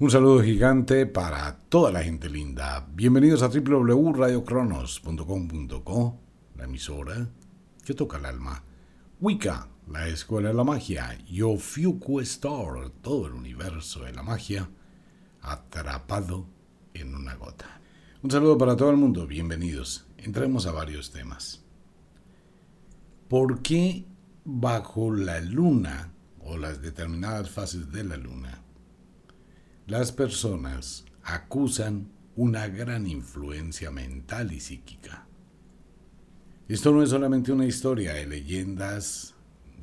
Un saludo gigante para toda la gente linda. Bienvenidos a www.radiocronos.com.co, la emisora que toca el alma. Wicca, la escuela de la magia. Yofuku Star, todo el universo de la magia, atrapado en una gota. Un saludo para todo el mundo, bienvenidos. Entremos a varios temas. ¿Por qué bajo la luna o las determinadas fases de la luna las personas acusan una gran influencia mental y psíquica. Esto no es solamente una historia de leyendas,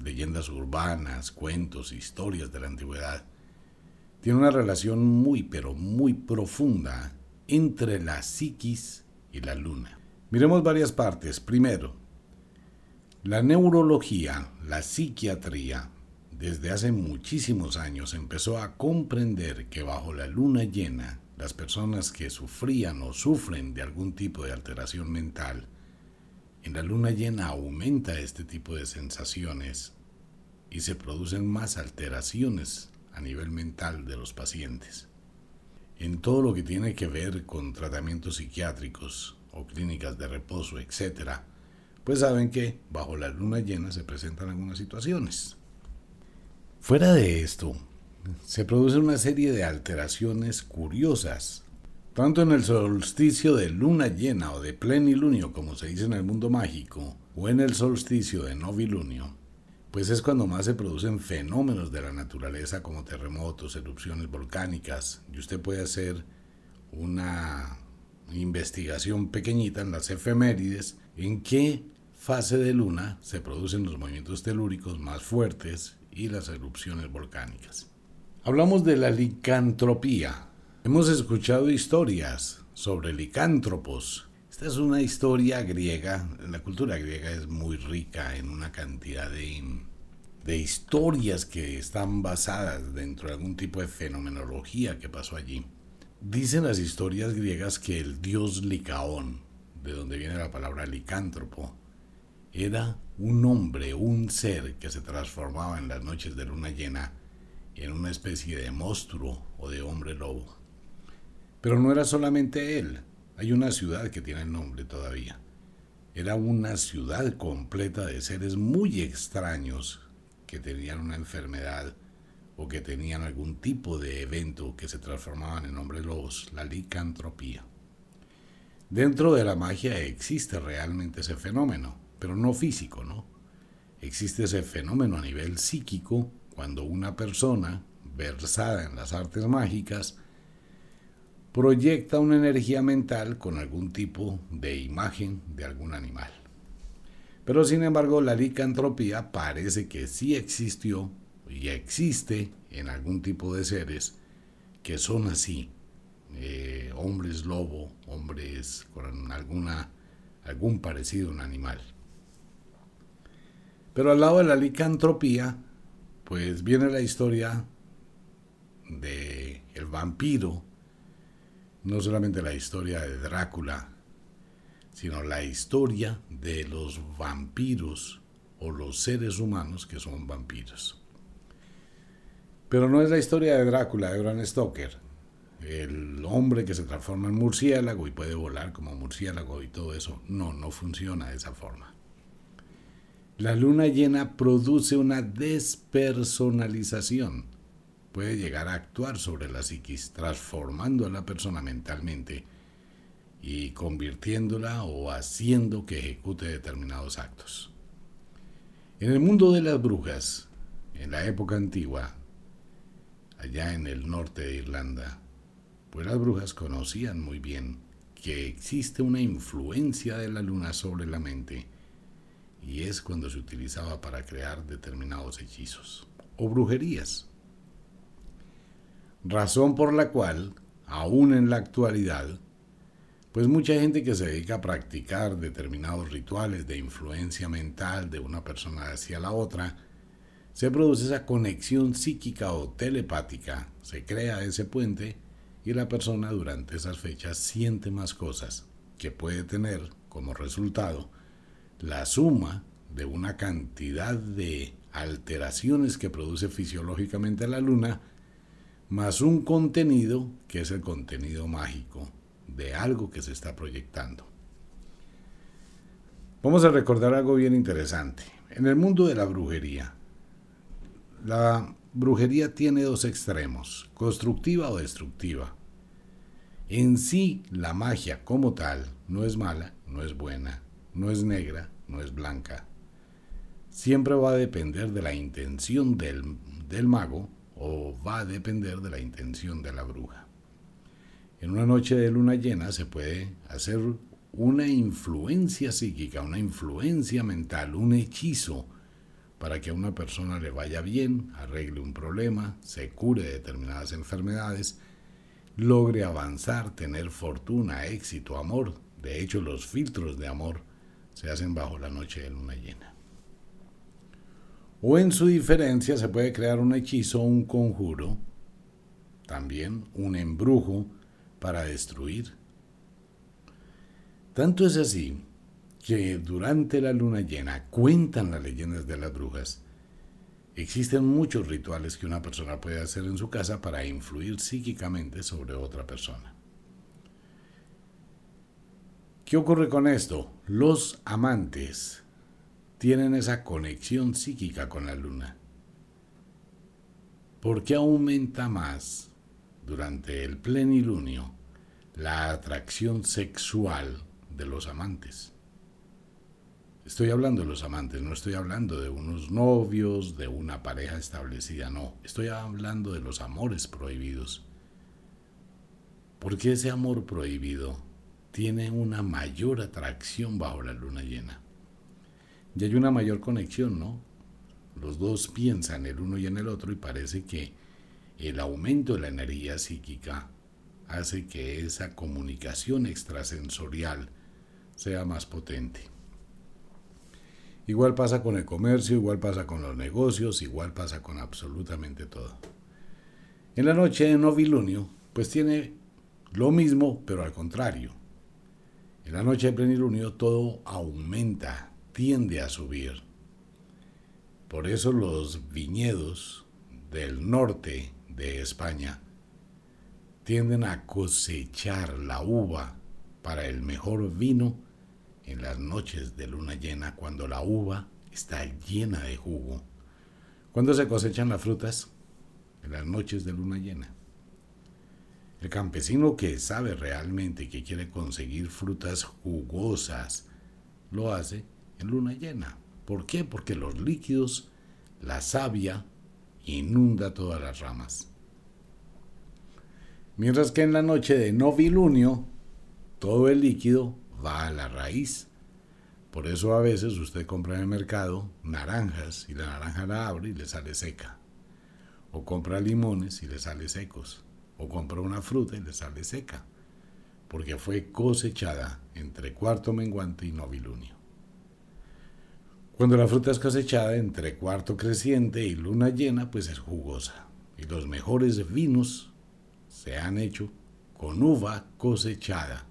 leyendas urbanas, cuentos, historias de la antigüedad. Tiene una relación muy, pero muy profunda entre la psiquis y la luna. Miremos varias partes. Primero, la neurología, la psiquiatría, desde hace muchísimos años empezó a comprender que bajo la luna llena, las personas que sufrían o sufren de algún tipo de alteración mental, en la luna llena aumenta este tipo de sensaciones y se producen más alteraciones a nivel mental de los pacientes. En todo lo que tiene que ver con tratamientos psiquiátricos o clínicas de reposo, etc., pues saben que bajo la luna llena se presentan algunas situaciones. Fuera de esto, se produce una serie de alteraciones curiosas, tanto en el solsticio de luna llena o de plenilunio, como se dice en el mundo mágico, o en el solsticio de novilunio, pues es cuando más se producen fenómenos de la naturaleza como terremotos, erupciones volcánicas, y usted puede hacer una investigación pequeñita en las efemérides en qué fase de luna se producen los movimientos telúricos más fuertes y las erupciones volcánicas. Hablamos de la licantropía. Hemos escuchado historias sobre licántropos. Esta es una historia griega. La cultura griega es muy rica en una cantidad de, de historias que están basadas dentro de algún tipo de fenomenología que pasó allí. Dicen las historias griegas que el dios Licaón, de donde viene la palabra licántropo, era un hombre, un ser que se transformaba en las noches de luna llena en una especie de monstruo o de hombre lobo. Pero no era solamente él, hay una ciudad que tiene el nombre todavía. Era una ciudad completa de seres muy extraños que tenían una enfermedad o que tenían algún tipo de evento que se transformaban en hombres lobos, la licantropía. Dentro de la magia existe realmente ese fenómeno pero no físico, ¿no? Existe ese fenómeno a nivel psíquico cuando una persona versada en las artes mágicas proyecta una energía mental con algún tipo de imagen de algún animal. Pero sin embargo la licantropía parece que sí existió y existe en algún tipo de seres que son así, eh, hombres lobo, hombres con alguna, algún parecido a un animal. Pero al lado de la licantropía, pues viene la historia de el vampiro, no solamente la historia de Drácula, sino la historia de los vampiros o los seres humanos que son vampiros. Pero no es la historia de Drácula de Bram Stoker, el hombre que se transforma en murciélago y puede volar como murciélago y todo eso. No, no funciona de esa forma. La luna llena produce una despersonalización. Puede llegar a actuar sobre la psiquis, transformando a la persona mentalmente y convirtiéndola o haciendo que ejecute determinados actos. En el mundo de las brujas, en la época antigua, allá en el norte de Irlanda, pues las brujas conocían muy bien que existe una influencia de la luna sobre la mente y es cuando se utilizaba para crear determinados hechizos o brujerías. Razón por la cual, aún en la actualidad, pues mucha gente que se dedica a practicar determinados rituales de influencia mental de una persona hacia la otra, se produce esa conexión psíquica o telepática, se crea ese puente y la persona durante esas fechas siente más cosas que puede tener como resultado la suma de una cantidad de alteraciones que produce fisiológicamente la luna más un contenido que es el contenido mágico de algo que se está proyectando. Vamos a recordar algo bien interesante. En el mundo de la brujería, la brujería tiene dos extremos, constructiva o destructiva. En sí, la magia como tal no es mala, no es buena, no es negra, no es blanca. Siempre va a depender de la intención del, del mago o va a depender de la intención de la bruja. En una noche de luna llena se puede hacer una influencia psíquica, una influencia mental, un hechizo para que a una persona le vaya bien, arregle un problema, se cure de determinadas enfermedades, logre avanzar, tener fortuna, éxito, amor. De hecho, los filtros de amor se hacen bajo la noche de luna llena. O en su diferencia se puede crear un hechizo, un conjuro, también un embrujo para destruir. Tanto es así que durante la luna llena cuentan las leyendas de las brujas. Existen muchos rituales que una persona puede hacer en su casa para influir psíquicamente sobre otra persona. ¿Qué ocurre con esto? Los amantes tienen esa conexión psíquica con la luna. ¿Por qué aumenta más durante el plenilunio la atracción sexual de los amantes? Estoy hablando de los amantes, no estoy hablando de unos novios, de una pareja establecida, no, estoy hablando de los amores prohibidos. Porque ese amor prohibido tiene una mayor atracción bajo la luna llena y hay una mayor conexión, ¿no? Los dos piensan el uno y en el otro y parece que el aumento de la energía psíquica hace que esa comunicación extrasensorial sea más potente. Igual pasa con el comercio, igual pasa con los negocios, igual pasa con absolutamente todo. En la noche de novilunio, pues tiene lo mismo, pero al contrario. En la noche de plenilunio todo aumenta, tiende a subir. Por eso los viñedos del norte de España tienden a cosechar la uva para el mejor vino en las noches de luna llena cuando la uva está llena de jugo. ¿Cuándo se cosechan las frutas? En las noches de luna llena. El campesino que sabe realmente que quiere conseguir frutas jugosas, lo hace en luna llena. ¿Por qué? Porque los líquidos, la savia, inunda todas las ramas. Mientras que en la noche de novilunio, todo el líquido va a la raíz. Por eso a veces usted compra en el mercado naranjas y la naranja la abre y le sale seca. O compra limones y le sale secos. O compra una fruta y le sale seca. Porque fue cosechada entre cuarto menguante y novilunio. Cuando la fruta es cosechada entre cuarto creciente y luna llena, pues es jugosa. Y los mejores vinos se han hecho con uva cosechada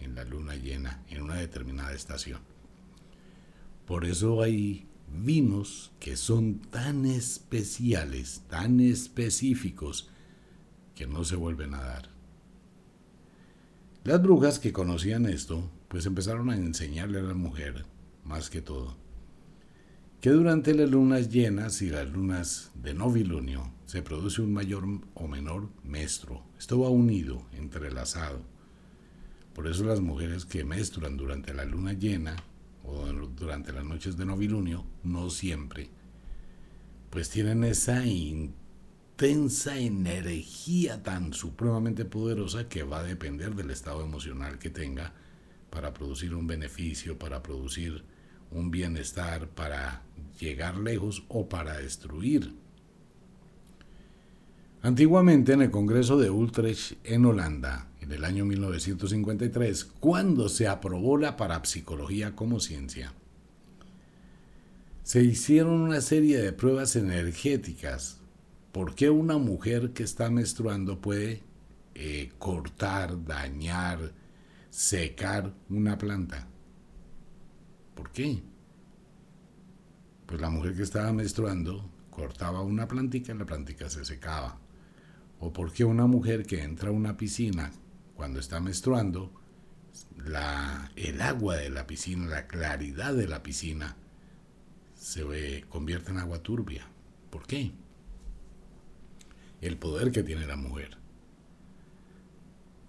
en la luna llena, en una determinada estación. Por eso hay vinos que son tan especiales, tan específicos, que no se vuelven a dar. Las brujas que conocían esto, pues empezaron a enseñarle a la mujer, más que todo, que durante las lunas llenas y las lunas de novilunio se produce un mayor o menor mestro. Esto va unido, entrelazado. Por eso las mujeres que menstruan durante la luna llena o durante las noches de novilunio, no siempre, pues tienen esa intensa energía tan supremamente poderosa que va a depender del estado emocional que tenga para producir un beneficio, para producir un bienestar, para llegar lejos o para destruir. Antiguamente en el Congreso de Utrecht en Holanda, en el año 1953, cuando se aprobó la parapsicología como ciencia, se hicieron una serie de pruebas energéticas. ¿Por qué una mujer que está menstruando puede eh, cortar, dañar, secar una planta? ¿Por qué? Pues la mujer que estaba menstruando cortaba una plantica y la plantica se secaba. o por qué una mujer que entra a una piscina cuando está menstruando, la, el agua de la piscina, la claridad de la piscina, se convierte en agua turbia. ¿Por qué? El poder que tiene la mujer.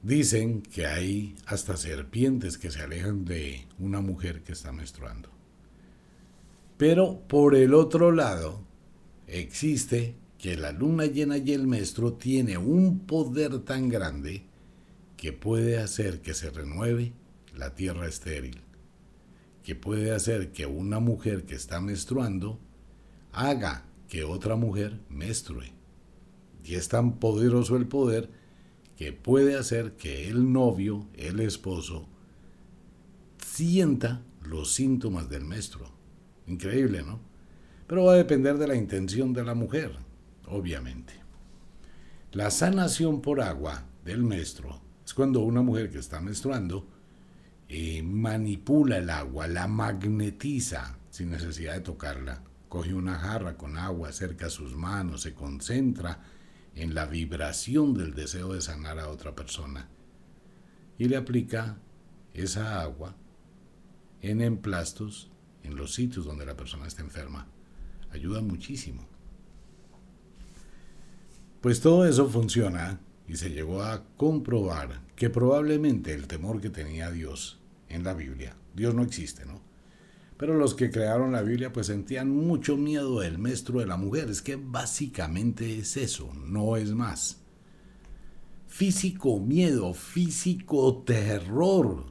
Dicen que hay hasta serpientes que se alejan de una mujer que está menstruando. Pero por el otro lado, existe que la luna llena y el menstruo tiene un poder tan grande que puede hacer que se renueve la tierra estéril, que puede hacer que una mujer que está menstruando haga que otra mujer menstrue. Y es tan poderoso el poder que puede hacer que el novio, el esposo, sienta los síntomas del menstruo. Increíble, ¿no? Pero va a depender de la intención de la mujer, obviamente. La sanación por agua del menstruo es cuando una mujer que está menstruando eh, manipula el agua, la magnetiza sin necesidad de tocarla. Coge una jarra con agua, acerca sus manos, se concentra en la vibración del deseo de sanar a otra persona y le aplica esa agua en emplastos en los sitios donde la persona está enferma. Ayuda muchísimo. Pues todo eso funciona y se llegó a comprobar que probablemente el temor que tenía Dios en la Biblia, Dios no existe, ¿no? Pero los que crearon la Biblia pues sentían mucho miedo del maestro de la mujer. Es que básicamente es eso, no es más. Físico miedo, físico terror.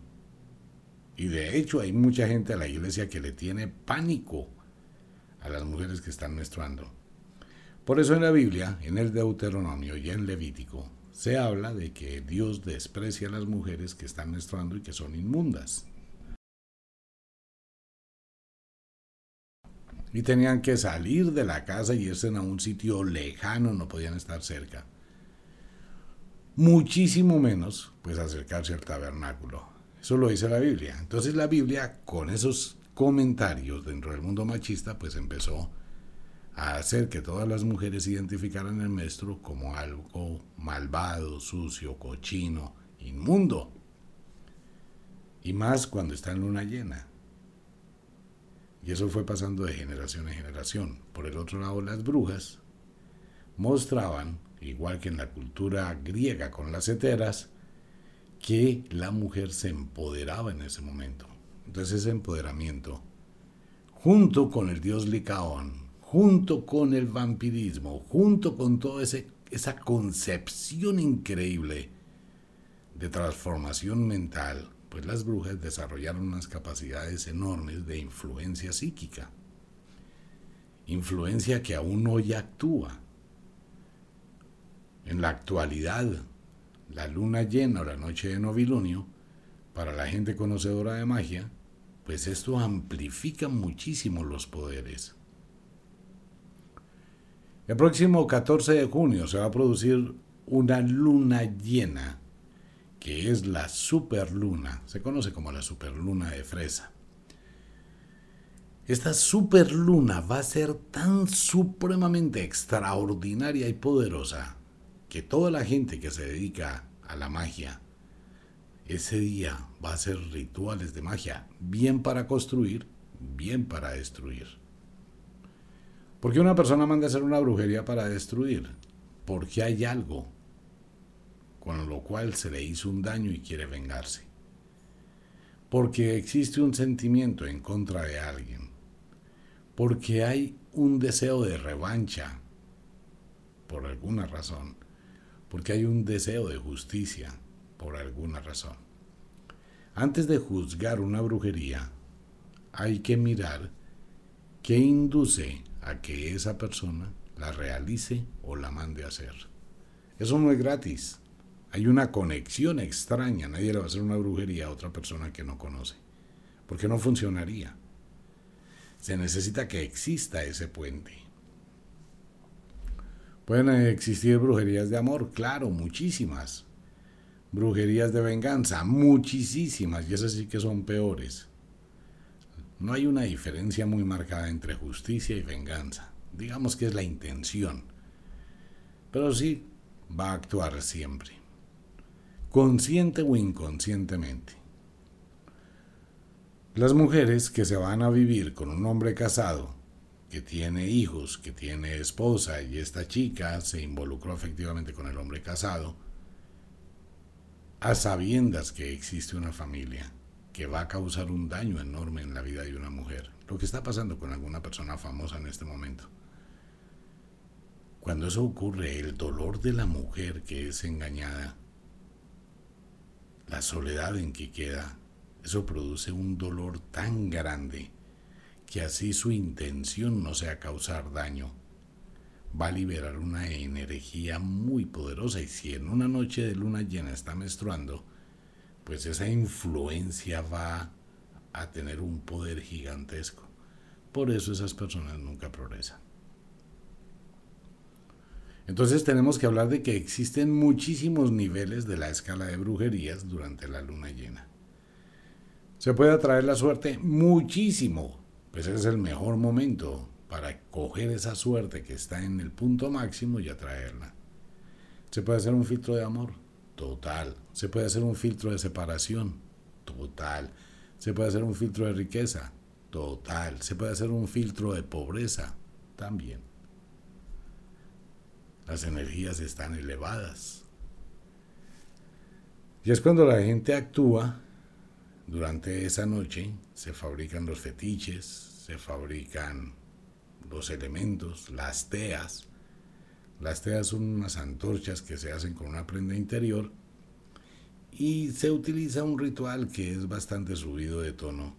Y de hecho hay mucha gente a la iglesia que le tiene pánico a las mujeres que están menstruando. Por eso en la Biblia, en el Deuteronomio y en Levítico, se habla de que Dios desprecia a las mujeres que están menstruando y que son inmundas. Y tenían que salir de la casa y irse a un sitio lejano, no podían estar cerca. Muchísimo menos, pues acercarse al tabernáculo. Eso lo dice la Biblia. Entonces la Biblia, con esos comentarios dentro del mundo machista, pues empezó a hacer que todas las mujeres identificaran el maestro como algo malvado, sucio, cochino, inmundo. Y más cuando está en luna llena. Y eso fue pasando de generación en generación. Por el otro lado, las brujas mostraban, igual que en la cultura griega con las heteras, que la mujer se empoderaba en ese momento. Entonces ese empoderamiento, junto con el dios Licaón, junto con el vampirismo, junto con toda esa concepción increíble de transformación mental, pues las brujas desarrollaron unas capacidades enormes de influencia psíquica. Influencia que aún hoy actúa. En la actualidad, la luna llena o la noche de novilunio, para la gente conocedora de magia, pues esto amplifica muchísimo los poderes. El próximo 14 de junio se va a producir una luna llena que es la superluna, se conoce como la superluna de fresa. Esta superluna va a ser tan supremamente extraordinaria y poderosa que toda la gente que se dedica a la magia, ese día va a hacer rituales de magia, bien para construir, bien para destruir. ¿Por qué una persona manda a hacer una brujería para destruir? Porque hay algo con lo cual se le hizo un daño y quiere vengarse. Porque existe un sentimiento en contra de alguien. Porque hay un deseo de revancha, por alguna razón. Porque hay un deseo de justicia, por alguna razón. Antes de juzgar una brujería, hay que mirar qué induce a que esa persona la realice o la mande a hacer. Eso no es gratis. Hay una conexión extraña. Nadie le va a hacer una brujería a otra persona que no conoce. Porque no funcionaría. Se necesita que exista ese puente. Pueden existir brujerías de amor, claro, muchísimas. Brujerías de venganza, muchísimas, y esas sí que son peores. No hay una diferencia muy marcada entre justicia y venganza. Digamos que es la intención. Pero sí, va a actuar siempre, consciente o inconscientemente. Las mujeres que se van a vivir con un hombre casado, que tiene hijos, que tiene esposa y esta chica se involucró efectivamente con el hombre casado, a sabiendas que existe una familia que va a causar un daño enorme en la vida de una mujer. Lo que está pasando con alguna persona famosa en este momento. Cuando eso ocurre, el dolor de la mujer que es engañada, la soledad en que queda, eso produce un dolor tan grande que así su intención no sea causar daño, va a liberar una energía muy poderosa y si en una noche de luna llena está menstruando, pues esa influencia va a tener un poder gigantesco. Por eso esas personas nunca progresan. Entonces tenemos que hablar de que existen muchísimos niveles de la escala de brujerías durante la luna llena. Se puede atraer la suerte muchísimo, pues es el mejor momento para coger esa suerte que está en el punto máximo y atraerla. Se puede hacer un filtro de amor, total. Se puede hacer un filtro de separación, total. Se puede hacer un filtro de riqueza, total. Se puede hacer un filtro de pobreza, también. Las energías están elevadas. Y es cuando la gente actúa durante esa noche, se fabrican los fetiches, se fabrican los elementos, las teas. Las teas son unas antorchas que se hacen con una prenda interior y se utiliza un ritual que es bastante subido de tono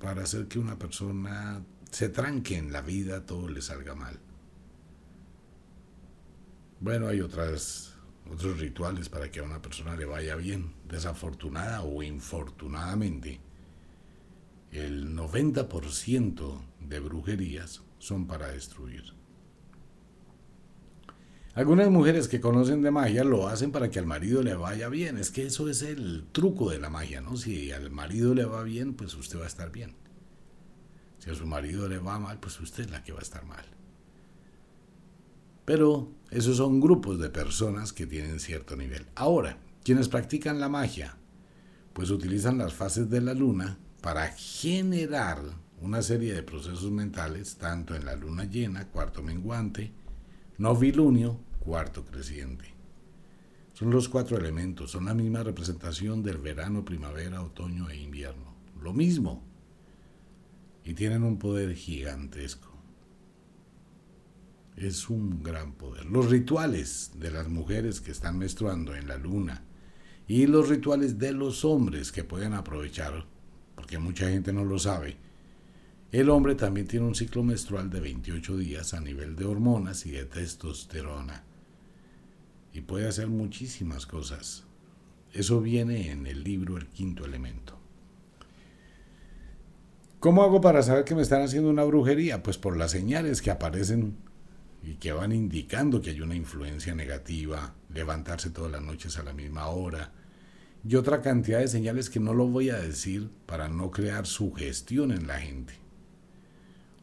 para hacer que una persona se tranque en la vida, todo le salga mal. Bueno, hay otras, otros rituales para que a una persona le vaya bien, desafortunada o infortunadamente. El 90% de brujerías son para destruir. Algunas mujeres que conocen de magia lo hacen para que al marido le vaya bien. Es que eso es el truco de la magia, ¿no? Si al marido le va bien, pues usted va a estar bien. Si a su marido le va mal, pues usted es la que va a estar mal. Pero esos son grupos de personas que tienen cierto nivel. Ahora, quienes practican la magia, pues utilizan las fases de la luna para generar una serie de procesos mentales, tanto en la luna llena, cuarto menguante, novilunio, cuarto creciente. Son los cuatro elementos, son la misma representación del verano, primavera, otoño e invierno. Lo mismo. Y tienen un poder gigantesco. Es un gran poder. Los rituales de las mujeres que están menstruando en la luna y los rituales de los hombres que pueden aprovechar, porque mucha gente no lo sabe, el hombre también tiene un ciclo menstrual de 28 días a nivel de hormonas y de testosterona. Y puede hacer muchísimas cosas. Eso viene en el libro El quinto elemento. ¿Cómo hago para saber que me están haciendo una brujería? Pues por las señales que aparecen y que van indicando que hay una influencia negativa, levantarse todas las noches a la misma hora, y otra cantidad de señales que no lo voy a decir para no crear sugestión en la gente.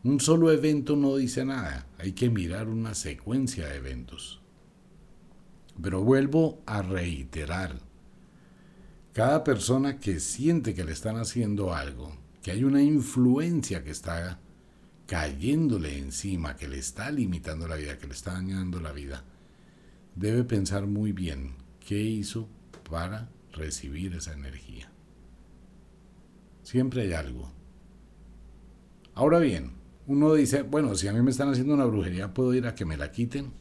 Un solo evento no dice nada, hay que mirar una secuencia de eventos. Pero vuelvo a reiterar, cada persona que siente que le están haciendo algo, que hay una influencia que está cayéndole encima, que le está limitando la vida, que le está dañando la vida, debe pensar muy bien qué hizo para recibir esa energía. Siempre hay algo. Ahora bien, uno dice, bueno, si a mí me están haciendo una brujería, ¿puedo ir a que me la quiten?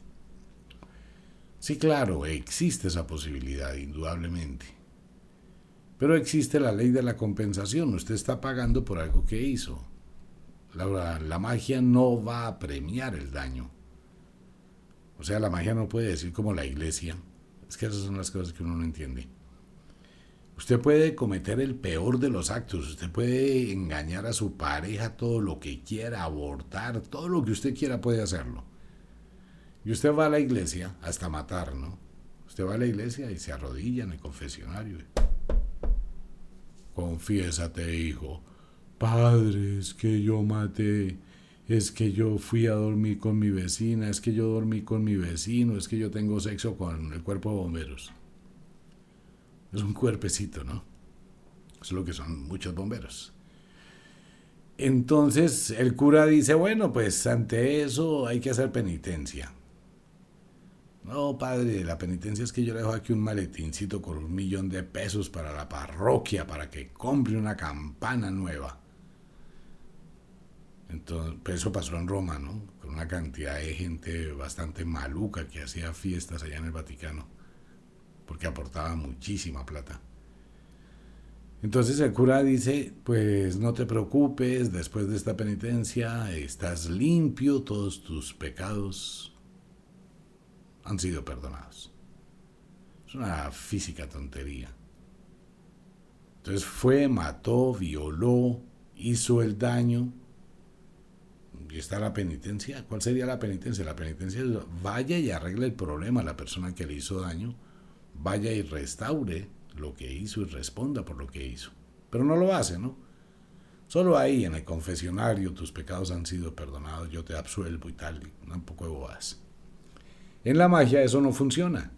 Sí, claro, existe esa posibilidad, indudablemente. Pero existe la ley de la compensación. Usted está pagando por algo que hizo. La, magia no va a premiar el daño. O sea, la magia no puede decir como la iglesia. Es que esas son las cosas que uno no entiende. Usted puede cometer el peor de los actos, usted puede engañar a su pareja todo lo que quiera, abortar, todo lo que usted quiera puede hacerlo. Y usted va a la iglesia hasta matar, ¿no? Usted va a la iglesia y se arrodilla en el confesionario. Confiésate, hijo. Padre, es que yo maté. es que yo fui a dormir con mi vecina, es que yo dormí con mi vecino, es que yo tengo sexo con el cuerpo de bomberos. Es un cuerpecito, ¿no? Es lo que son muchos bomberos. Entonces el cura dice, bueno, pues ante eso hay que hacer penitencia. No, padre, la penitencia es que yo le dejo aquí un maletincito con un millón de pesos para la parroquia, para que compre una campana nueva. Entonces, eso pasó en Roma, ¿no? Con una cantidad de gente bastante maluca que hacía fiestas allá en el Vaticano, porque aportaba muchísima plata. Entonces el cura dice, pues no te preocupes, después de esta penitencia estás limpio, todos tus pecados han sido perdonados. Es una física tontería. Entonces fue, mató, violó, hizo el daño. Y está la penitencia. ¿Cuál sería la penitencia? La penitencia es vaya y arregle el problema a la persona que le hizo daño, vaya y restaure lo que hizo y responda por lo que hizo. Pero no lo hace, ¿no? Solo ahí en el confesionario tus pecados han sido perdonados, yo te absuelvo y tal, un poco. En la magia eso no funciona.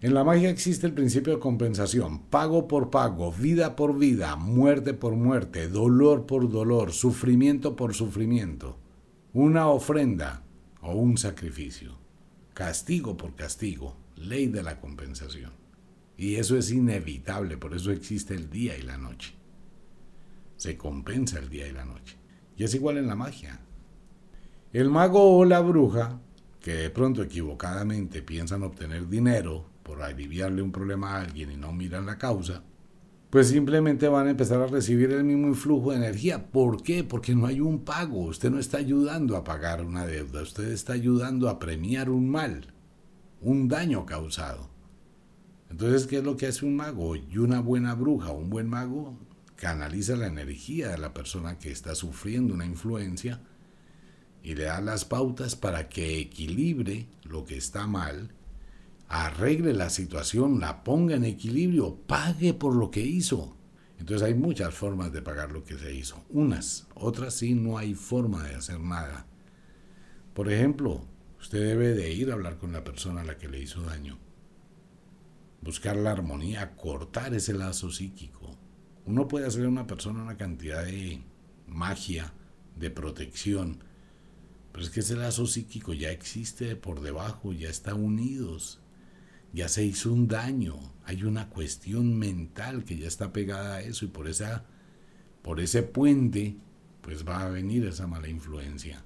En la magia existe el principio de compensación, pago por pago, vida por vida, muerte por muerte, dolor por dolor, sufrimiento por sufrimiento, una ofrenda o un sacrificio, castigo por castigo, ley de la compensación. Y eso es inevitable, por eso existe el día y la noche. Se compensa el día y la noche. Y es igual en la magia. El mago o la bruja, que de pronto equivocadamente piensan obtener dinero por aliviarle un problema a alguien y no miran la causa, pues simplemente van a empezar a recibir el mismo influjo de energía. ¿Por qué? Porque no hay un pago. Usted no está ayudando a pagar una deuda, usted está ayudando a premiar un mal, un daño causado. Entonces, ¿qué es lo que hace un mago? Y una buena bruja, un buen mago, canaliza la energía de la persona que está sufriendo una influencia y le da las pautas para que equilibre lo que está mal, arregle la situación, la ponga en equilibrio, pague por lo que hizo. Entonces hay muchas formas de pagar lo que se hizo. Unas, otras sí no hay forma de hacer nada. Por ejemplo, usted debe de ir a hablar con la persona a la que le hizo daño buscar la armonía, cortar ese lazo psíquico. Uno puede hacerle a una persona una cantidad de magia, de protección, pero es que ese lazo psíquico ya existe por debajo, ya está unidos, ya se hizo un daño, hay una cuestión mental que ya está pegada a eso y por esa por ese puente pues va a venir esa mala influencia.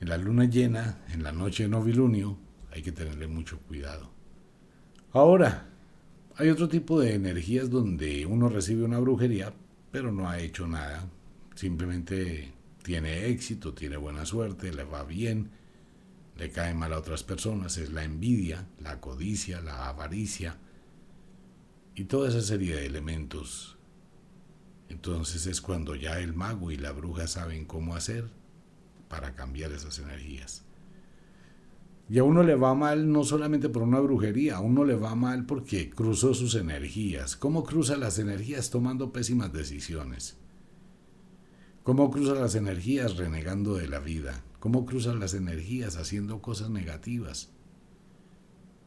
En la luna llena, en la noche de novilunio, hay que tenerle mucho cuidado. Ahora, hay otro tipo de energías donde uno recibe una brujería, pero no ha hecho nada. Simplemente tiene éxito, tiene buena suerte, le va bien, le cae mal a otras personas. Es la envidia, la codicia, la avaricia y toda esa serie de elementos. Entonces es cuando ya el mago y la bruja saben cómo hacer para cambiar esas energías. Y a uno le va mal no solamente por una brujería, a uno le va mal porque cruzó sus energías. ¿Cómo cruza las energías tomando pésimas decisiones? ¿Cómo cruza las energías renegando de la vida? ¿Cómo cruza las energías haciendo cosas negativas?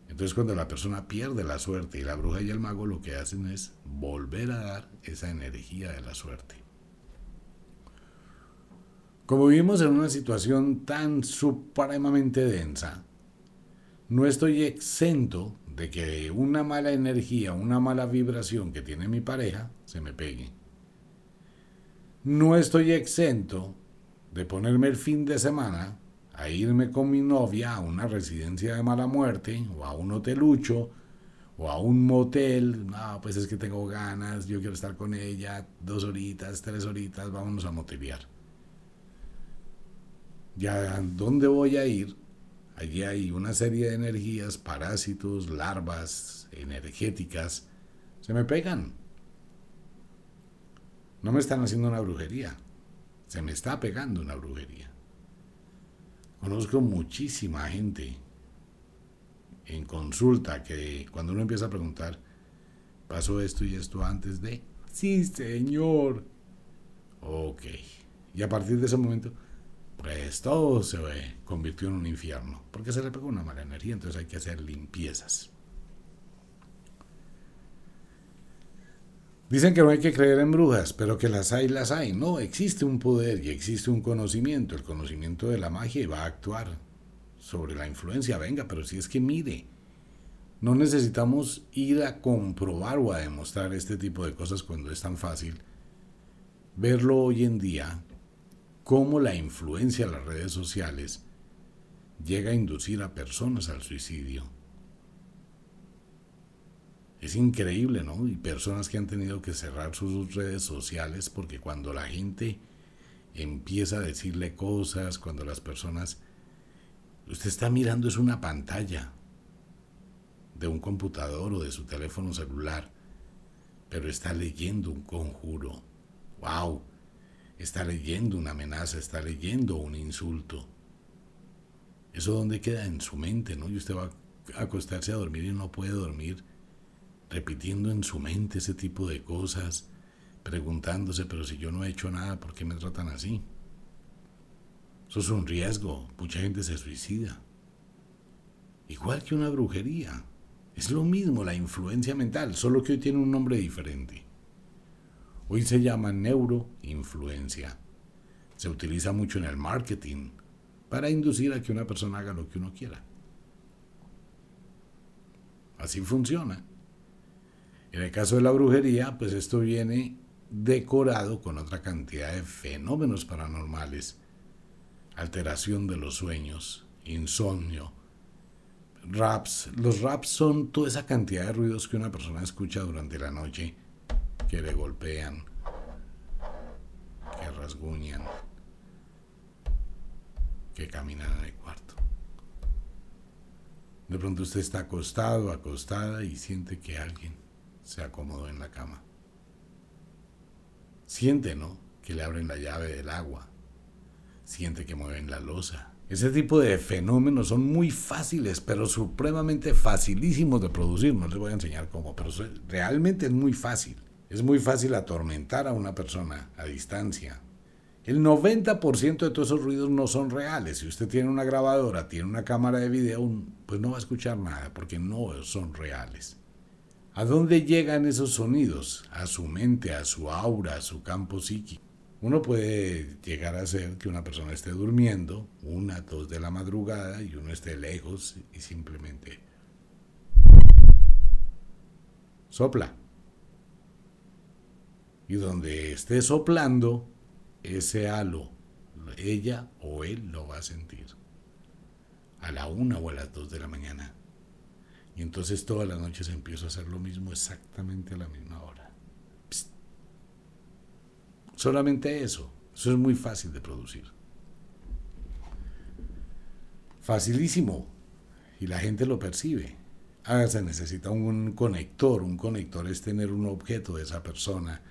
Entonces cuando la persona pierde la suerte y la bruja y el mago lo que hacen es volver a dar esa energía de la suerte. Como vivimos en una situación tan supremamente densa, no estoy exento de que una mala energía, una mala vibración que tiene mi pareja se me pegue. No estoy exento de ponerme el fin de semana a irme con mi novia a una residencia de mala muerte o a un hotelucho o a un motel. No, pues es que tengo ganas, yo quiero estar con ella dos horitas, tres horitas, vámonos a motelear. Ya, ¿dónde voy a ir? Allí hay una serie de energías, parásitos, larvas energéticas. Se me pegan. No me están haciendo una brujería. Se me está pegando una brujería. Conozco muchísima gente en consulta que cuando uno empieza a preguntar, ¿pasó esto y esto antes de? Sí, señor. Ok. Y a partir de ese momento, pues todo se convirtió en un infierno, porque se le pegó una mala energía, entonces hay que hacer limpiezas. Dicen que no hay que creer en brujas, pero que las hay, las hay. No, existe un poder y existe un conocimiento, el conocimiento de la magia va a actuar sobre la influencia. Venga, pero si es que mire, no necesitamos ir a comprobar o a demostrar este tipo de cosas cuando es tan fácil verlo hoy en día, cómo la influencia de las redes sociales llega a inducir a personas al suicidio es increíble, ¿no? Y personas que han tenido que cerrar sus redes sociales porque cuando la gente empieza a decirle cosas, cuando las personas... Usted está mirando es una pantalla de un computador o de su teléfono celular, pero está leyendo un conjuro. ¡Wow! Está leyendo una amenaza, está leyendo un insulto. ¿Eso dónde queda? En su mente, ¿no? Y usted va a acostarse a dormir y no puede dormir repitiendo en su mente ese tipo de cosas, preguntándose, pero si yo no he hecho nada, ¿por qué me tratan así? Eso es un riesgo, mucha gente se suicida. Igual que una brujería. Es lo mismo la influencia mental, solo que hoy tiene un nombre diferente. Hoy se llama neuroinfluencia. Se utiliza mucho en el marketing para inducir a que una persona haga lo que uno quiera. Así funciona. En el caso de la brujería, pues esto viene decorado con otra cantidad de fenómenos paranormales, alteración de los sueños, insomnio, raps. Los raps son toda esa cantidad de ruidos que una persona escucha durante la noche, que le golpean, que rasguñan, que caminan en el cuarto. De pronto usted está acostado, acostada y siente que alguien se acomodó en la cama. Siente, ¿no? Que le abren la llave del agua. Siente que mueven la losa. Ese tipo de fenómenos son muy fáciles, pero supremamente facilísimos de producir. No les voy a enseñar cómo, pero realmente es muy fácil. Es muy fácil atormentar a una persona a distancia. El 90% de todos esos ruidos no son reales. Si usted tiene una grabadora, tiene una cámara de video, pues no va a escuchar nada porque no son reales. ¿A dónde llegan esos sonidos? A su mente, a su aura, a su campo psíquico. Uno puede llegar a ser que una persona esté durmiendo, una, dos de la madrugada, y uno esté lejos y simplemente sopla. Y donde esté soplando, ese halo, ella o él lo va a sentir. A la una o a las dos de la mañana. Y entonces todas las noches empiezo a hacer lo mismo exactamente a la misma hora. Solamente eso. Eso es muy fácil de producir. Facilísimo. Y la gente lo percibe. Ah, se necesita un conector. Un conector es tener un objeto de esa persona.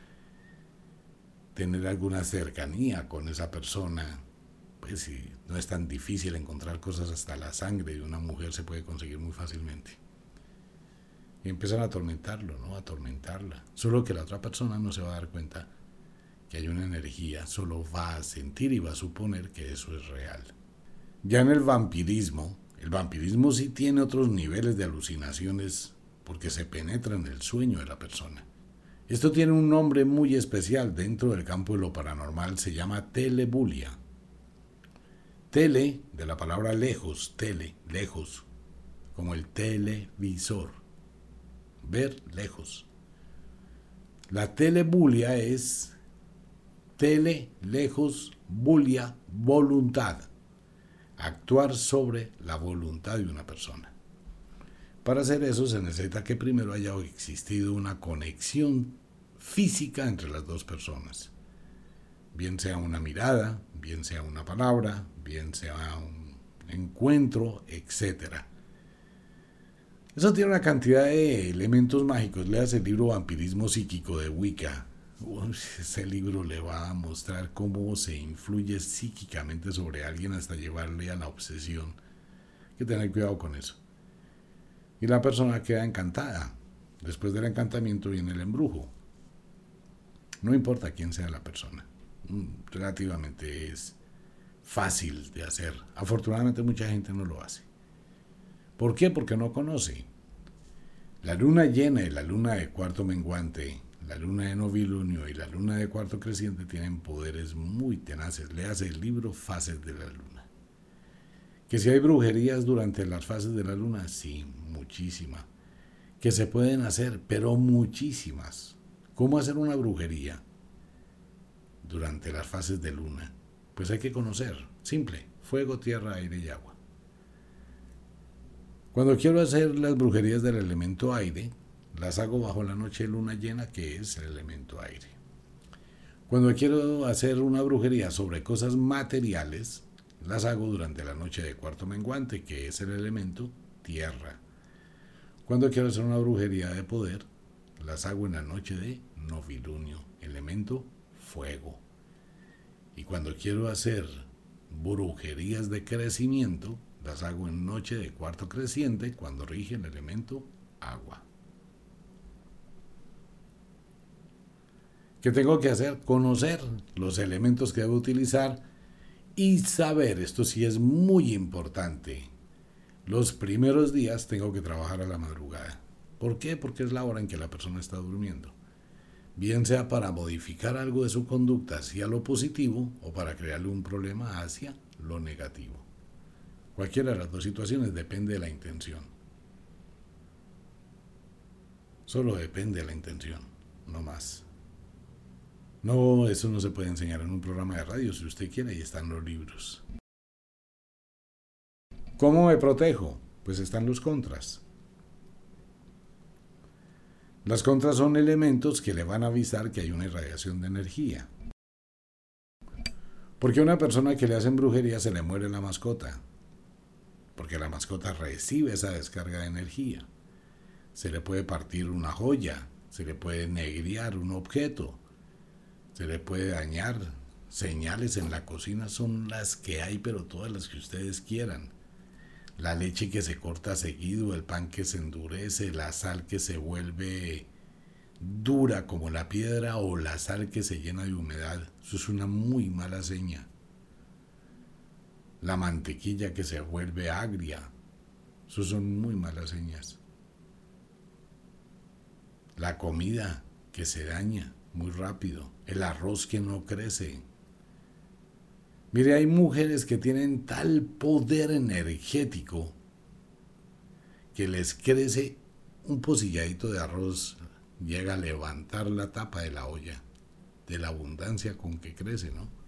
Tener alguna cercanía con esa persona. Pues si no es tan difícil encontrar cosas hasta la sangre de una mujer se puede conseguir muy fácilmente y empiezan a atormentarlo, ¿no? A atormentarla. Solo que la otra persona no se va a dar cuenta que hay una energía, solo va a sentir y va a suponer que eso es real. Ya en el vampirismo, el vampirismo sí tiene otros niveles de alucinaciones porque se penetra en el sueño de la persona. Esto tiene un nombre muy especial dentro del campo de lo paranormal, se llama telebulia. Tele, de la palabra lejos, tele, lejos, como el televisor ver lejos. La telebulia es tele, lejos, bulia, voluntad. Actuar sobre la voluntad de una persona. Para hacer eso se necesita que primero haya existido una conexión física entre las dos personas. Bien sea una mirada, bien sea una palabra, bien sea un encuentro, etcétera eso tiene una cantidad de elementos mágicos. Leas el libro Vampirismo Psíquico de Wicca. ese libro le va a mostrar cómo se influye psíquicamente sobre alguien hasta llevarle a la obsesión. Hay que tener cuidado con eso. Y la persona queda encantada. Después del encantamiento viene el embrujo. No importa quién sea la persona. mm, relativamente es fácil de hacer. Afortunadamente mucha gente no lo hace. ¿Por qué? Porque no conoce. La luna llena y la luna de cuarto menguante, la luna de novilunio y la luna de cuarto creciente tienen poderes muy tenaces. Le hace el libro Fases de la Luna. Que si hay brujerías durante las fases de la luna, sí, muchísimas. Que se pueden hacer, pero muchísimas. ¿Cómo hacer una brujería durante las fases de luna? Pues hay que conocer. Simple. Fuego, tierra, aire y agua. Cuando quiero hacer las brujerías del elemento aire, las hago bajo la noche de luna llena, que es el elemento aire. Cuando quiero hacer una brujería sobre cosas materiales, las hago durante la noche de cuarto menguante, que es el elemento tierra. Cuando quiero hacer una brujería de poder, las hago en la noche de novilunio, elemento fuego. Y cuando quiero hacer brujerías de crecimiento, las hago en noche de cuarto creciente, cuando rige el elemento agua. ¿Qué tengo que hacer? Conocer los elementos que debo utilizar y saber, esto sí es muy importante, los primeros días tengo que trabajar a la madrugada. ¿Por qué? Porque es la hora en que la persona está durmiendo. Bien sea para modificar algo de su conducta hacia lo positivo o para crearle un problema hacia lo negativo. Cualquiera de las dos situaciones depende de la intención. Solo depende de la intención, no más. No, eso no se puede enseñar en un programa de radio. Si usted quiere, ahí están los libros. ¿Cómo me protejo? Pues están los contras. Las contras son elementos que le van a avisar que hay una irradiación de energía. Porque a una persona que le hacen brujería se le muere la mascota. Porque la mascota recibe esa descarga de energía. Se le puede partir una joya, se le puede negriar un objeto, se le puede dañar. Señales en la cocina son las que hay, pero todas las que ustedes quieran. La leche que se corta seguido, el pan que se endurece, la sal que se vuelve dura como la piedra o la sal que se llena de humedad. Eso es una muy mala seña. La mantequilla que se vuelve agria. Eso son muy malas señas. La comida que se daña muy rápido, el arroz que no crece. Mire, hay mujeres que tienen tal poder energético que les crece un pocilladito de arroz, llega a levantar la tapa de la olla, de la abundancia con que crece, ¿no?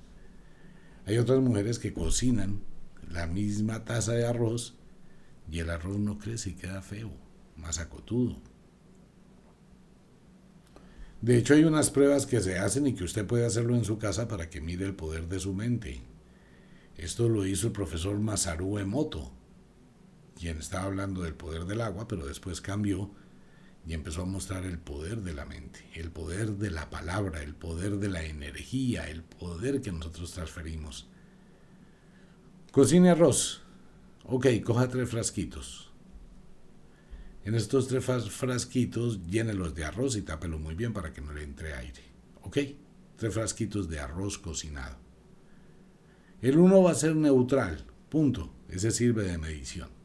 Hay otras mujeres que cocinan la misma taza de arroz y el arroz no crece y queda feo, más acotudo. De hecho, hay unas pruebas que se hacen y que usted puede hacerlo en su casa para que mire el poder de su mente. Esto lo hizo el profesor Masaru Emoto, quien estaba hablando del poder del agua, pero después cambió y empezó a mostrar el poder de la mente, el poder de la palabra, el poder de la energía, el poder que nosotros transferimos. Cocine arroz. Ok, coja tres frasquitos. En estos tres frasquitos llénelos de arroz y tápelo muy bien para que no le entre aire. ¿Ok? Tres frasquitos de arroz cocinado. El uno va a ser neutral, punto. Ese sirve de medición.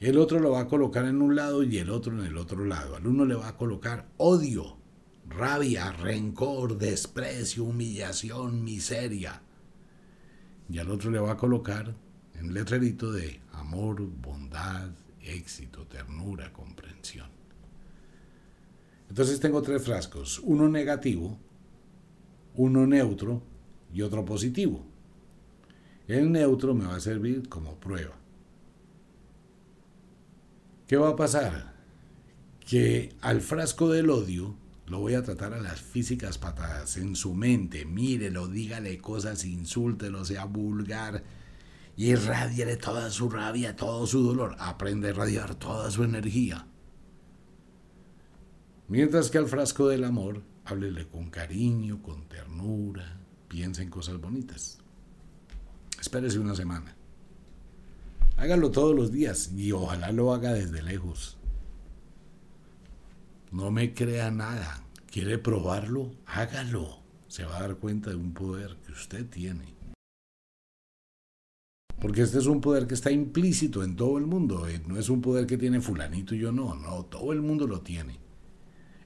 El otro lo va a colocar en un lado y el otro en el otro lado. Al uno le va a colocar odio, rabia, rencor, desprecio, humillación, miseria. Y al otro le va a colocar en letrerito de amor, bondad, éxito, ternura, comprensión. Entonces tengo tres frascos, uno negativo, uno neutro y otro positivo. El neutro me va a servir como prueba. ¿Qué va a pasar? Que al frasco del odio lo voy a tratar a las físicas patadas en su mente. Mírelo, dígale cosas, insúltelo, sea vulgar y irradiale toda su rabia, todo su dolor. Aprende a irradiar toda su energía. Mientras que al frasco del amor, háblele con cariño, con ternura, piense en cosas bonitas. Espérese una semana. Hágalo todos los días y ojalá lo haga desde lejos. No me crea nada. ¿Quiere probarlo? Hágalo. se va a dar cuenta de un poder que usted tiene. Porque este es un poder que está implícito en todo el mundo. Eh, no es un poder que tiene fulanito y yo no. No, todo el mundo lo tiene.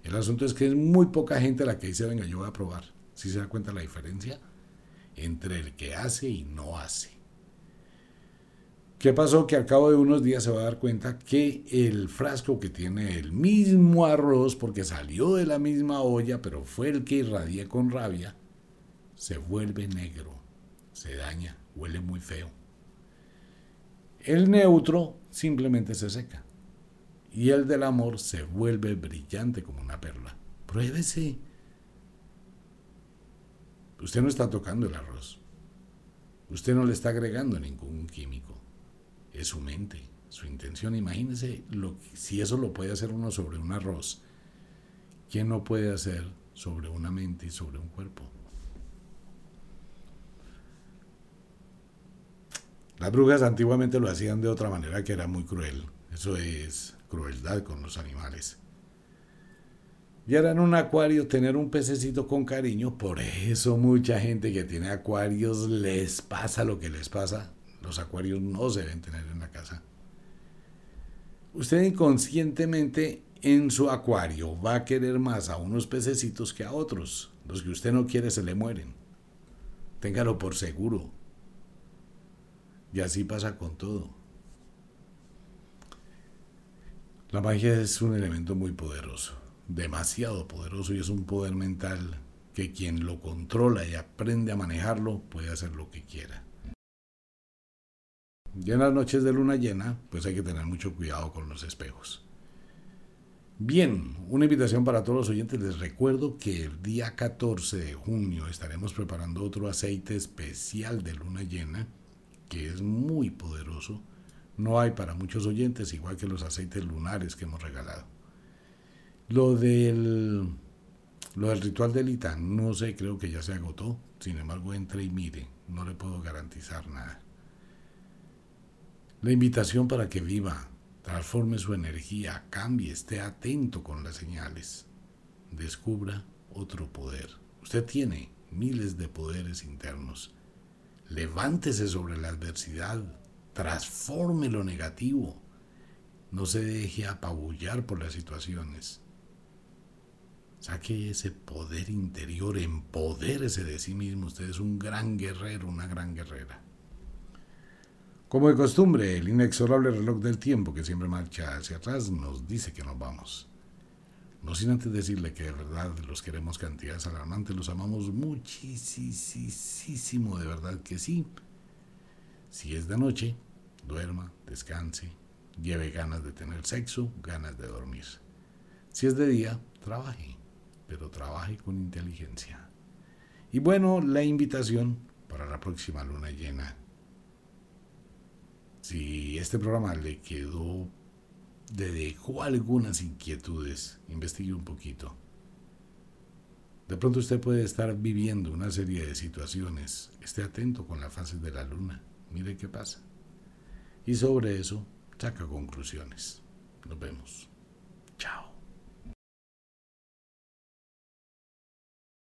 El asunto es que es muy poca gente la que dice, venga, yo voy a probar. ¿Sí se da cuenta la diferencia entre el que hace y no hace? ¿Qué pasó? Que al cabo de unos días se va a dar cuenta que el frasco que tiene el mismo arroz, porque salió de la misma olla, pero fue el que irradia con rabia, se vuelve negro, se daña, huele muy feo. El neutro simplemente se seca. Y el del amor se vuelve brillante como una perla. Pruébese. Usted no está tocando el arroz. Usted no le está agregando ningún químico. Es su mente, su intención. Imagínese lo, si eso lo puede hacer uno sobre un arroz. ¿Quién no puede hacer sobre una mente y sobre un cuerpo? Las brujas antiguamente lo hacían de otra manera que era muy cruel. Eso es crueldad con los animales. Y ahora en un acuario tener un pececito con cariño, por eso mucha gente que tiene acuarios les pasa lo que les pasa. Los acuarios no se deben tener en la casa. Usted inconscientemente en su acuario va a querer más a unos pececitos que a otros. Los que usted no quiere se le mueren. Téngalo por seguro. Y así pasa con todo. La magia es un elemento muy poderoso, demasiado poderoso y es un poder mental que quien lo controla y aprende a manejarlo puede hacer lo que quiera. Y en las noches de luna llena, pues hay que tener mucho cuidado con los espejos. Bien, una invitación para todos los oyentes. Les recuerdo que el día 14 de junio estaremos preparando otro aceite especial de luna llena que es muy poderoso, no hay para muchos oyentes, igual que los aceites lunares que hemos regalado. Lo del, lo del ritual del Itán, no sé, creo que ya se agotó. Sin embargo, entre y mire, no le puedo garantizar nada. La invitación para que viva, transforme su energía, cambie, esté atento con las señales, descubra otro poder. Usted tiene miles de poderes internos Levántese sobre la adversidad, transforme lo negativo, no se deje apabullar por las situaciones. Saque ese poder interior, empodérese de sí mismo. Usted es un gran guerrero, una gran guerrera. Como de costumbre, el inexorable reloj del tiempo que siempre marcha hacia atrás nos dice que nos vamos. No sin antes decirle que de verdad los queremos cantidades alarmantes, los amamos muchísimo, de verdad que sí. Si es de noche, duerma, descanse, lleve ganas de tener sexo, ganas de dormir. Si es de día, trabaje, pero trabaje con inteligencia. Y bueno, la invitación para la próxima luna llena. Si este programa le quedó le dejó algunas inquietudes, investigue un poquito. De pronto usted puede estar viviendo una serie de situaciones. Esté atento con la fase de la luna. Mire qué pasa. Y sobre eso saca conclusiones. Nos vemos. Chao.